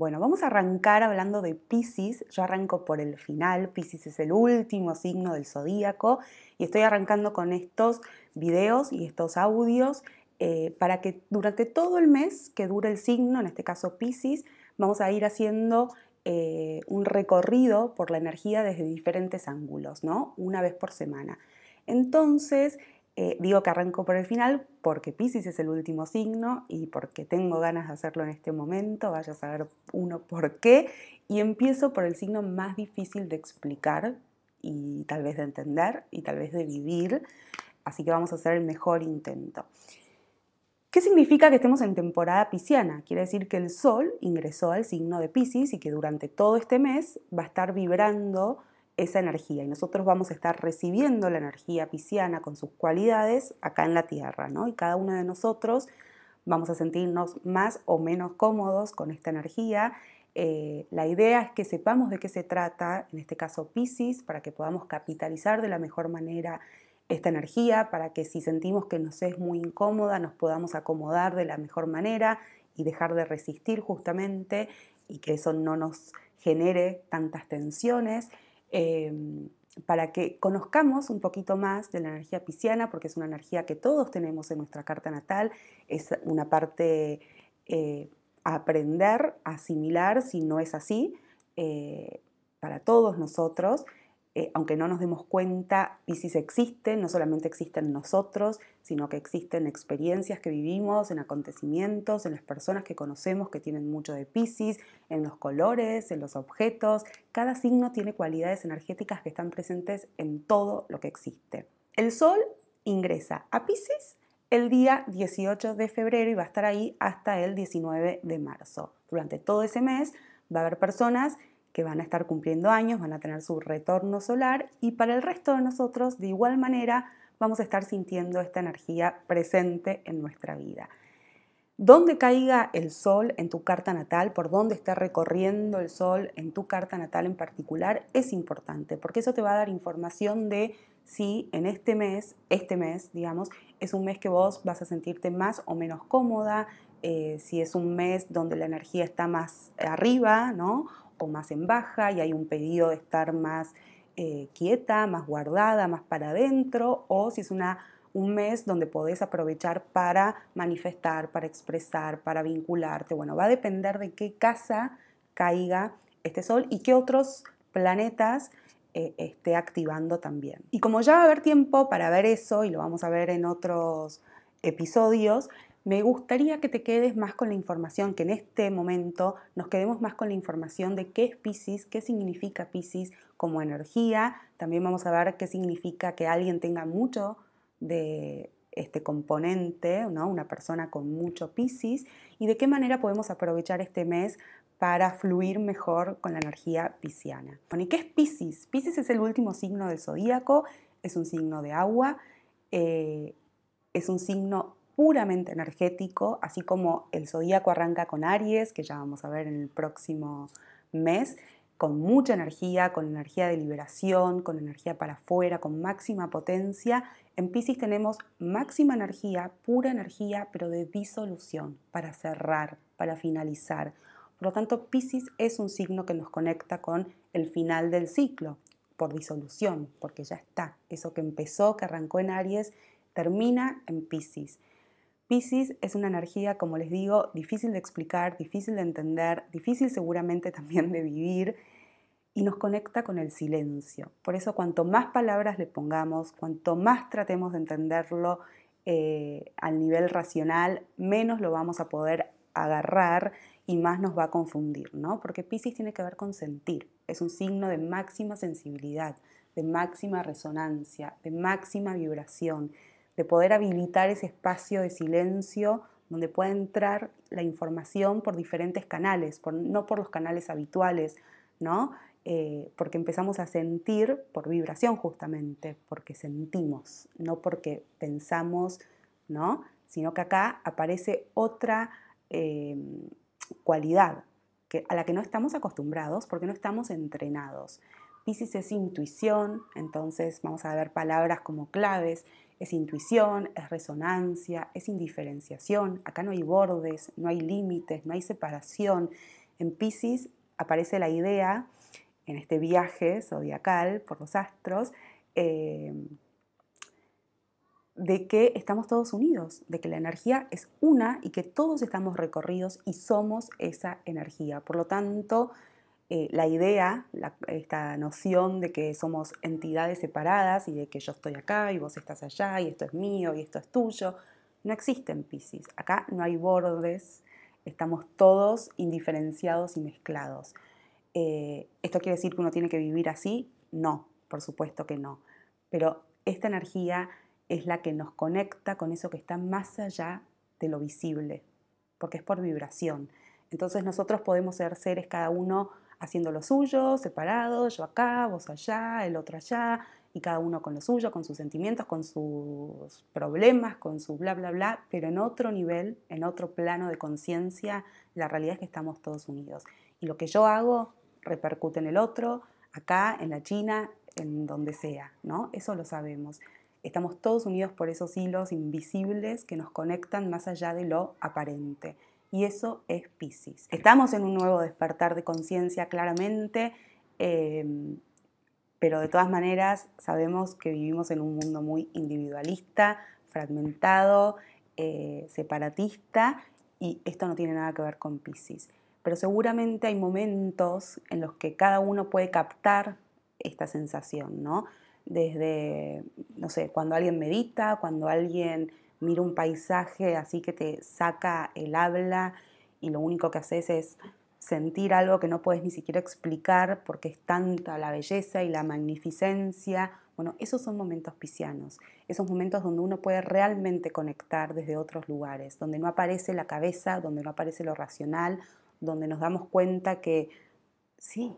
bueno, vamos a arrancar hablando de Pisces. Yo arranco por el final. Pisces es el último signo del zodíaco y estoy arrancando con estos videos y estos audios eh, para que durante todo el mes que dure el signo, en este caso Pisces, vamos a ir haciendo eh, un recorrido por la energía desde diferentes ángulos, ¿no? Una vez por semana. Entonces, eh, digo que arranco por el final porque Pisces es el último signo y porque tengo ganas de hacerlo en este momento, vaya a saber uno por qué, y empiezo por el signo más difícil de explicar y tal vez de entender y tal vez de vivir, así que vamos a hacer el mejor intento. ¿Qué significa que estemos en temporada pisciana? Quiere decir que el Sol ingresó al signo de Pisces y que durante todo este mes va a estar vibrando esa energía y nosotros vamos a estar recibiendo la energía pisciana con sus cualidades acá en la Tierra, ¿no? Y cada uno de nosotros vamos a sentirnos más o menos cómodos con esta energía. Eh, la idea es que sepamos de qué se trata, en este caso Pisces, para que podamos capitalizar de la mejor manera esta energía, para que si sentimos que nos es muy incómoda, nos podamos acomodar de la mejor manera y dejar de resistir justamente y que eso no nos genere tantas tensiones. Em, para que conozcamos un poquito más de la energía pisciana, porque es una energía que todos tenemos en nuestra carta natal, es una parte eh, a aprender, a asimilar, si no es así, eh, para todos nosotros. Eh, aunque no nos demos cuenta, Pisces existe, no solamente existe en nosotros, sino que existen experiencias que vivimos, en acontecimientos, en las personas que conocemos que tienen mucho de Pisces, en los colores, en los objetos. Cada signo tiene cualidades energéticas que están presentes en todo lo que existe. El Sol ingresa a Pisces el día 18 de febrero y va a estar ahí hasta el 19 de marzo. Durante todo ese mes va a haber personas que van a estar cumpliendo años, van a tener su retorno solar y para el resto de nosotros de igual manera vamos a estar sintiendo esta energía presente en nuestra vida. Donde caiga el sol en tu carta natal, por donde esté recorriendo el sol en tu carta natal en particular, es importante, porque eso te va a dar información de si en este mes, este mes, digamos, es un mes que vos vas a sentirte más o menos cómoda, eh, si es un mes donde la energía está más arriba, ¿no? O más en baja y hay un pedido de estar más eh, quieta, más guardada, más para adentro, o si es una, un mes donde podés aprovechar para manifestar, para expresar, para vincularte. Bueno, va a depender de qué casa caiga este sol y qué otros planetas eh, esté activando también. Y como ya va a haber tiempo para ver eso, y lo vamos a ver en otros episodios, me gustaría que te quedes más con la información, que en este momento nos quedemos más con la información de qué es Pisces, qué significa Pisces como energía. También vamos a ver qué significa que alguien tenga mucho de este componente, ¿no? una persona con mucho Pisces, y de qué manera podemos aprovechar este mes para fluir mejor con la energía pisciana. ¿y qué es Pisces? Pisces es el último signo del zodíaco, es un signo de agua, eh, es un signo puramente energético, así como el zodíaco arranca con Aries, que ya vamos a ver en el próximo mes, con mucha energía, con energía de liberación, con energía para afuera, con máxima potencia. En Pisces tenemos máxima energía, pura energía, pero de disolución, para cerrar, para finalizar. Por lo tanto, Pisces es un signo que nos conecta con el final del ciclo, por disolución, porque ya está. Eso que empezó, que arrancó en Aries, termina en Pisces. Pisces es una energía, como les digo, difícil de explicar, difícil de entender, difícil seguramente también de vivir y nos conecta con el silencio. Por eso cuanto más palabras le pongamos, cuanto más tratemos de entenderlo eh, al nivel racional, menos lo vamos a poder agarrar y más nos va a confundir, ¿no? Porque Pisces tiene que ver con sentir, es un signo de máxima sensibilidad, de máxima resonancia, de máxima vibración, de poder habilitar ese espacio de silencio donde pueda entrar la información por diferentes canales, no por los canales habituales, ¿no? eh, porque empezamos a sentir por vibración justamente, porque sentimos, no porque pensamos, ¿no? Sino que acá aparece otra eh, cualidad que, a la que no estamos acostumbrados porque no estamos entrenados. Pisces es intuición, entonces vamos a ver palabras como claves, es intuición, es resonancia, es indiferenciación, acá no hay bordes, no hay límites, no hay separación. En Pisces aparece la idea en este viaje zodiacal por los astros, eh, de que estamos todos unidos, de que la energía es una y que todos estamos recorridos y somos esa energía. Por lo tanto, eh, la idea, esta noción de que somos entidades separadas y de que yo estoy acá y vos estás allá y esto es mío y esto es tuyo, no existe en Pisces. Acá no hay bordes, estamos todos indiferenciados y mezclados. Eh, ¿Esto quiere decir que uno tiene que vivir así? No, por supuesto que no. Pero esta energía es la que nos conecta con eso que está más allá de lo visible, porque es por vibración. Entonces nosotros podemos ser seres cada uno haciendo lo suyo, separados, yo acá, vos allá, el otro allá, y cada uno con lo suyo, con sus sentimientos, con sus problemas, con su bla, bla, bla, pero en otro nivel, en otro plano de conciencia, la realidad es que estamos todos unidos. Y lo que yo hago repercute en el otro, acá, en la China, en donde sea, ¿no? Eso lo sabemos. Estamos todos unidos por esos hilos invisibles que nos conectan más allá de lo aparente. Y eso es Pisces. Estamos en un nuevo despertar de conciencia, claramente, em, pero de todas maneras sabemos que vivimos en un mundo muy individualista, fragmentado, eh, separatista, y esto no tiene nada que ver con Pisces pero seguramente hay momentos en los que cada uno puede captar esta sensación, ¿no? Desde, no sé, cuando alguien medita, cuando alguien mira un paisaje así que te saca el habla y lo único que haces es sentir algo que no puedes ni siquiera explicar porque es tanta la belleza y la magnificencia. Bueno, esos son momentos piscianos, esos momentos donde uno puede realmente conectar desde otros lugares, donde no aparece la cabeza, donde no aparece lo racional, donde nos damos cuenta que sí,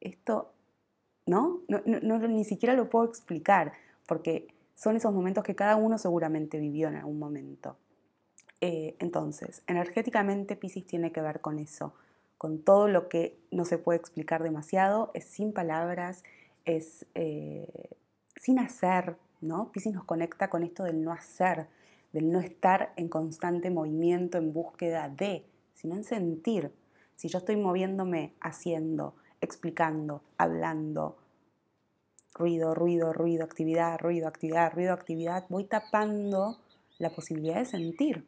esto, ¿no? No, Ni siquiera lo puedo explicar, porque son esos momentos que cada uno seguramente vivió en algún momento. Eh, entonces, energéticamente Pisces tiene que ver con eso, con todo lo que no se puede explicar demasiado, es sin palabras, es eh, sin hacer, ¿no? Pisces nos conecta con esto del no hacer, del no estar en constante movimiento en búsqueda de, sino en sentir, si yo estoy moviéndome, haciendo, explicando, hablando, ruido, ruido, ruido, actividad, ruido, actividad, ruido, actividad, voy tapando la posibilidad de sentir.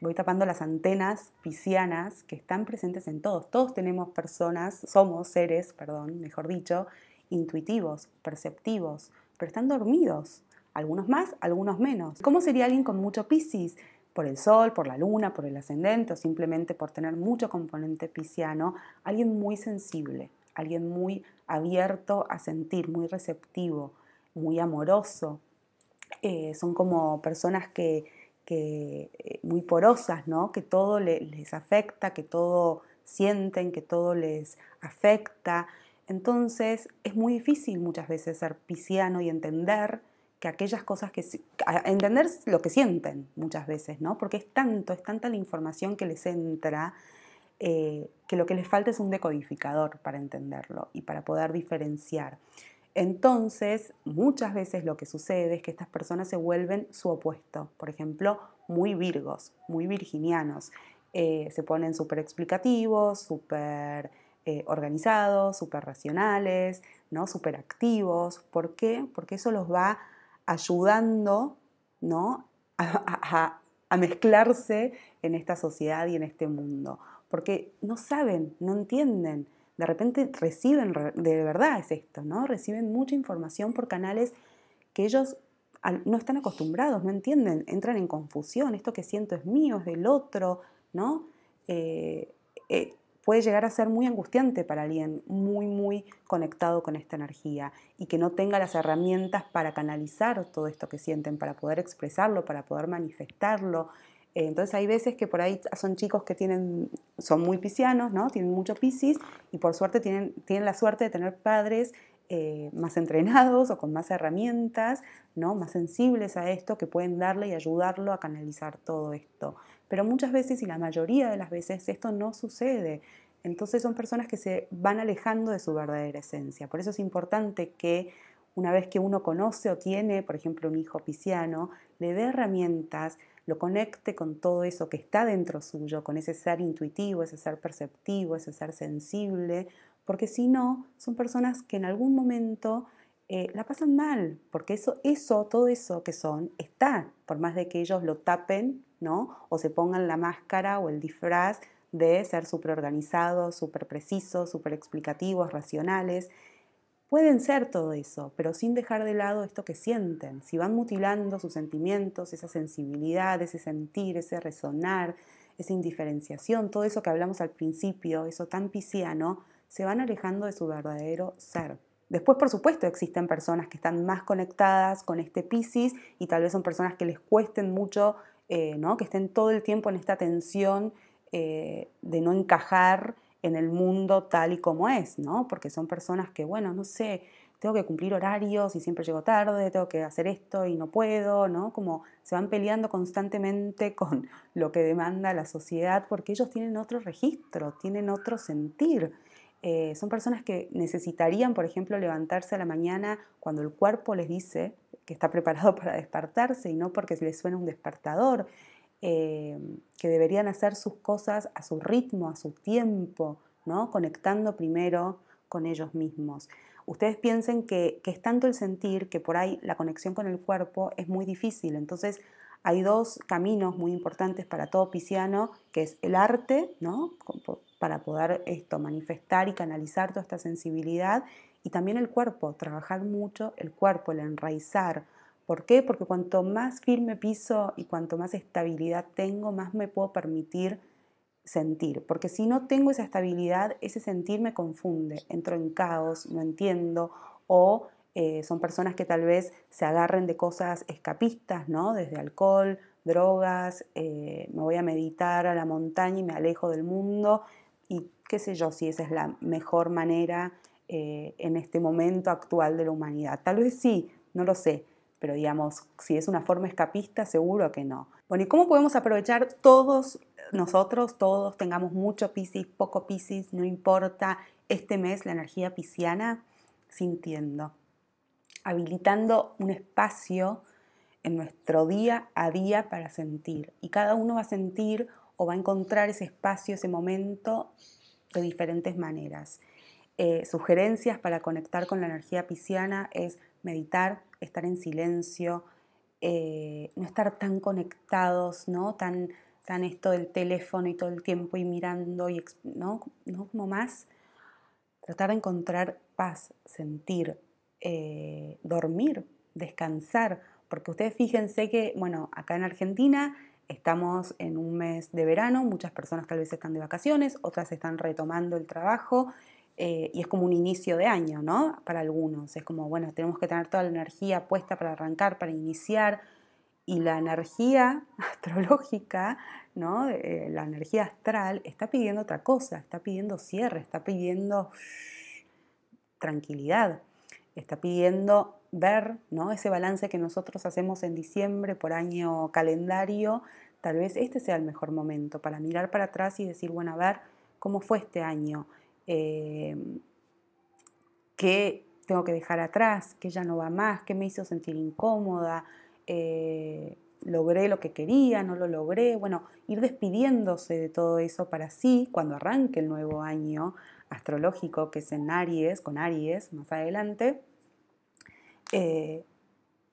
Voy tapando las antenas piscianas que están presentes en todos. Todos tenemos personas, somos seres, perdón, mejor dicho, intuitivos, perceptivos, pero están dormidos. Algunos más, algunos menos. ¿Cómo sería alguien con mucho piscis? por el sol, por la luna, por el ascendente o simplemente por tener mucho componente pisciano, alguien muy sensible, alguien muy abierto a sentir, muy receptivo, muy amoroso. Eh, son como personas que, eh, muy porosas, ¿no? que todo les afecta, que todo sienten, que todo les afecta. Entonces es muy difícil muchas veces ser pisciano y entender que aquellas cosas que... entender lo que sienten muchas veces, ¿no? Porque es tanto, es tanta la información que les entra eh, que lo que les falta es un decodificador para entenderlo y para poder diferenciar. Entonces, muchas veces lo que sucede es que estas personas se vuelven su opuesto. Por ejemplo, muy virgos, muy virginianos. Eh, se ponen súper explicativos, súper eh, organizados, súper racionales, ¿no? súper activos. ¿Por qué? Porque eso los va ayudando ¿no? a, mezclarse en esta sociedad y en este mundo. Porque no saben, no entienden. De repente reciben, de verdad es esto, ¿no? Reciben mucha información por canales que ellos no están acostumbrados, no entienden, entran en confusión. Esto que siento es mío, es del otro, ¿no? Eh, eh, puede llegar a ser muy angustiante para alguien muy, muy conectado con esta energía y que no tenga las herramientas para canalizar todo esto que sienten, para poder expresarlo, para poder manifestarlo. Eh, entonces hay veces que por ahí son chicos que tienen, son muy piscianos, ¿no? Tienen mucho piscis y por suerte tienen, tienen la suerte de tener padres eh, más entrenados o con más herramientas, ¿no? más sensibles a esto, que pueden darle y ayudarlo a canalizar todo esto. Pero muchas veces y la mayoría de las veces esto no sucede. Entonces son personas que se van alejando de su verdadera esencia. Por eso es importante que una vez que uno conoce o tiene, por ejemplo, un hijo pisciano, le dé herramientas, lo conecte con todo eso que está dentro suyo, con ese ser intuitivo, ese ser perceptivo, ese ser sensible, porque si no, son personas que en algún momento eh, la pasan mal, porque eso, eso, todo eso que son, está, por más de que ellos lo tapen, ¿no? O se pongan la máscara o el disfraz de ser súper organizados, súper precisos, súper explicativos, racionales. Pueden ser todo eso, pero sin dejar de lado esto que sienten. Si van mutilando sus sentimientos, esa sensibilidad, ese sentir, ese resonar, esa indiferenciación, todo eso que hablamos al principio, eso tan pisciano, se van alejando de su verdadero ser. Después, por supuesto, existen personas que están más conectadas con este Piscis y tal vez son personas que les cuesten mucho, eh, ¿no? que estén todo el tiempo en esta tensión eh, de no encajar en el mundo tal y como es, ¿no? porque son personas que, bueno, no sé, tengo que cumplir horarios y siempre llego tarde, tengo que hacer esto y no puedo, ¿no? Como se van peleando constantemente con lo que demanda la sociedad porque ellos tienen otro registro, tienen otro sentir. Eh, son personas que necesitarían, por ejemplo, levantarse a la mañana cuando el cuerpo les dice que está preparado para despertarse y no porque les suena un despertador, eh, que deberían hacer sus cosas a su ritmo, a su tiempo, ¿no? conectando primero con ellos mismos. Ustedes piensen que, que es tanto el sentir que por ahí la conexión con el cuerpo es muy difícil, entonces hay dos caminos muy importantes para todo pisciano, que es el arte, ¿no? para poder esto, manifestar y canalizar toda esta sensibilidad, y también el cuerpo, trabajar mucho el cuerpo, el enraizar. ¿Por qué? Porque cuanto más firme piso y cuanto más estabilidad tengo, más me puedo permitir sentir. Porque si no tengo esa estabilidad, ese sentir me confunde, entro en caos, no entiendo o eh, son personas que tal vez se agarren de cosas escapistas, ¿no? Desde alcohol, drogas, eh, me voy a meditar a la montaña y me alejo del mundo y qué sé yo si esa es la mejor manera eh, en este momento actual de la humanidad. Tal vez sí, no lo sé, pero digamos, si es una forma escapista, seguro que no. Bueno, ¿y cómo podemos aprovechar todos nosotros, todos tengamos mucho Piscis, poco Piscis, no importa, este mes la energía pisciana, sintiendo? habilitando un espacio en nuestro día a día para sentir. Y cada uno va a sentir o va a encontrar ese espacio, ese momento de diferentes maneras. Eh, sugerencias para conectar con la energía pisciana es meditar, estar en silencio, eh, no estar tan conectados, ¿no? Tan, tan esto del teléfono y todo el tiempo y mirando, y, ¿no? ¿no? Como más tratar de encontrar paz, sentir, eh, dormir, descansar, porque ustedes fíjense que, bueno, acá en Argentina estamos en un mes de verano, muchas personas tal vez están de vacaciones, otras están retomando el trabajo eh, y es como un inicio de año, ¿no? Para algunos, es como, bueno, tenemos que tener toda la energía puesta para arrancar, para iniciar, y la energía astrológica, ¿no? Eh, la energía astral está pidiendo otra cosa, está pidiendo cierre, está pidiendo tranquilidad está pidiendo ver ¿no? ese balance que nosotros hacemos en diciembre por año calendario, tal vez este sea el mejor momento para mirar para atrás y decir, bueno, a ver cómo fue este año, eh, qué tengo que dejar atrás, qué ya no va más, qué me hizo sentir incómoda, eh, logré lo que quería, no lo logré, bueno, ir despidiéndose de todo eso para sí, cuando arranque el nuevo año astrológico, que es en Aries, con Aries más adelante, eh,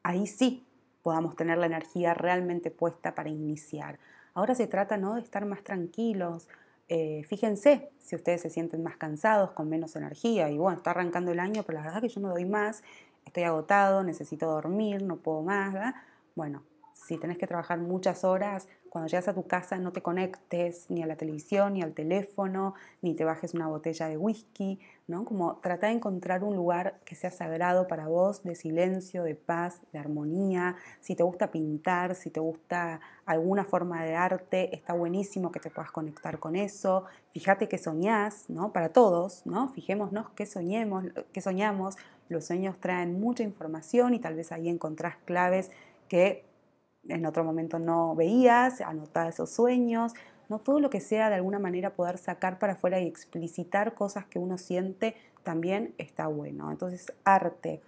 ahí sí podamos tener la energía realmente puesta para iniciar. Ahora se trata ¿no? de estar más tranquilos. Eh, fíjense si ustedes se sienten más cansados, con menos energía, y bueno, está arrancando el año, pero la verdad que yo no doy más, estoy agotado, necesito dormir, no puedo más. Bueno, si tenés que trabajar muchas horas, cuando llegas a tu casa no te conectes ni a la televisión, ni al teléfono, ni te bajes una botella de whisky, ¿no? Como trata de encontrar un lugar que sea sagrado para vos, de silencio, de paz, de armonía. Si te gusta pintar, si te gusta alguna forma de arte, está buenísimo que te puedas conectar con eso. Fíjate que soñás, ¿no? Para todos, ¿no? Fijémonos qué soñemos, qué soñamos. Los sueños traen mucha información y tal vez ahí encontrás claves que en otro momento no veías, anotar esos sueños, no todo lo que sea de alguna manera poder sacar para afuera y explicitar cosas que uno siente también está bueno. Entonces, arte,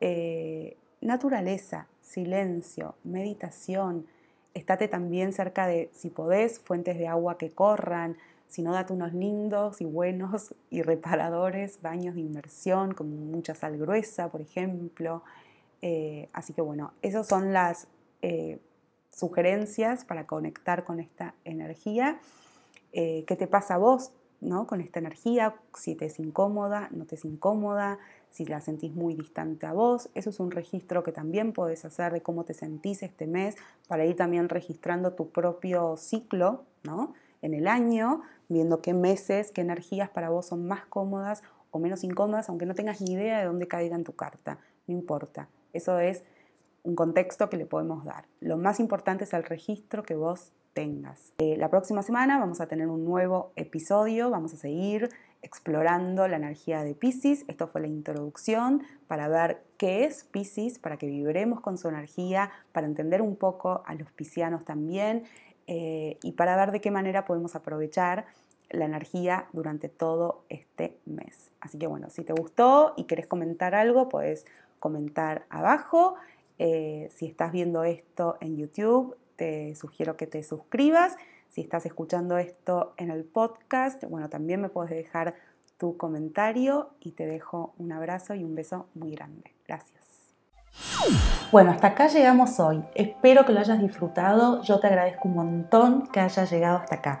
eh, naturaleza, silencio, meditación, estate también cerca de, si podés, fuentes de agua que corran, si no, date unos lindos y buenos y reparadores baños de inmersión con mucha sal gruesa, por ejemplo. Eh, así que bueno, esas son las eh, sugerencias para conectar con esta energía. Eh, ¿Qué te pasa a vos ¿no? con esta energía? Si te es incómoda, no te es incómoda, si la sentís muy distante a vos. Eso es un registro que también podés hacer de cómo te sentís este mes para ir también registrando tu propio ciclo ¿no? en el año, viendo qué meses, qué energías para vos son más cómodas o menos incómodas, aunque no tengas ni idea de dónde caiga en tu carta. No importa. Eso es un contexto que le podemos dar. Lo más importante es el registro que vos tengas. Eh, la próxima semana vamos a tener un nuevo episodio, vamos a seguir explorando la energía de Pisces. Esto fue la introducción para ver qué es Pisces, para que vibremos con su energía, para entender un poco a los piscianos también eh, y para ver de qué manera podemos aprovechar la energía durante todo este mes. Así que bueno, si te gustó y querés comentar algo, puedes comentar abajo. Eh, si estás viendo esto en YouTube, te sugiero que te suscribas. Si estás escuchando esto en el podcast, bueno, también me puedes dejar tu comentario y te dejo un abrazo y un beso muy grande. Gracias. Bueno, hasta acá llegamos hoy. Espero que lo hayas disfrutado. Yo te agradezco un montón que hayas llegado hasta acá.